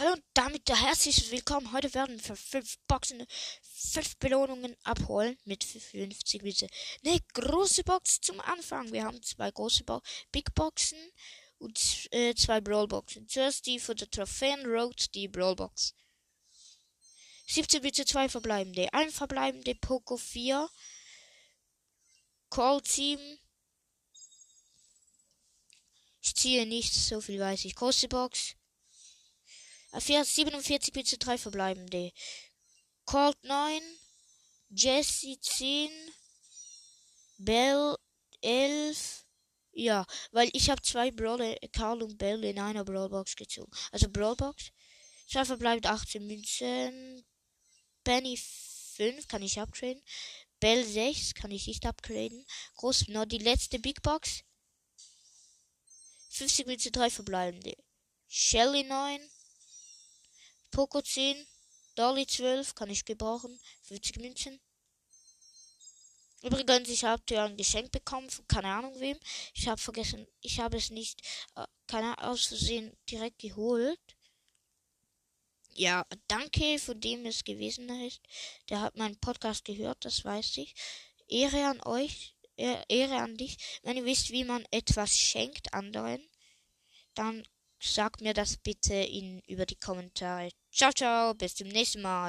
Hallo und damit herzlich willkommen. Heute werden wir fünf Boxen, fünf Belohnungen abholen mit 50 bitte. Eine große Box zum Anfang. Wir haben zwei große Bo Big Boxen und äh, zwei Brawl Boxen. Zuerst die für die Trophäen Road, die Brawl Box. 17 bitte zwei verbleibende. Ein verbleibende Poco 4. Call 7. Ich ziehe nichts, so viel weiß ich. Große Box. 47 bitte 3 verbleibende. Colt 9, Jesse 10, Bell 11. Ja, weil ich habe zwei Brawler, Karl und Bell in einer Brawlbox gezogen. Also Brawlbox. Zwei verbleibt 18 Münzen. Benny 5 kann ich upgraden. Bell 6 kann ich nicht upgraden. Groß, noch die letzte Big Box. 50 Münzen, 3 verbleibende. Shelly 9. Poco 10, Dolly 12, kann ich gebrauchen. 50 Münzen. Übrigens, ich habe ja ein Geschenk bekommen von keine Ahnung wem. Ich habe vergessen, ich habe es nicht, äh, keine aus Versehen direkt geholt. Ja, danke, von dem es gewesen ist. Der hat meinen Podcast gehört, das weiß ich. Ehre an euch, Ehre an dich. Wenn ihr wisst, wie man etwas schenkt anderen, dann Sag mir das bitte in, über die Kommentare. Ciao, ciao, bis zum nächsten Mal.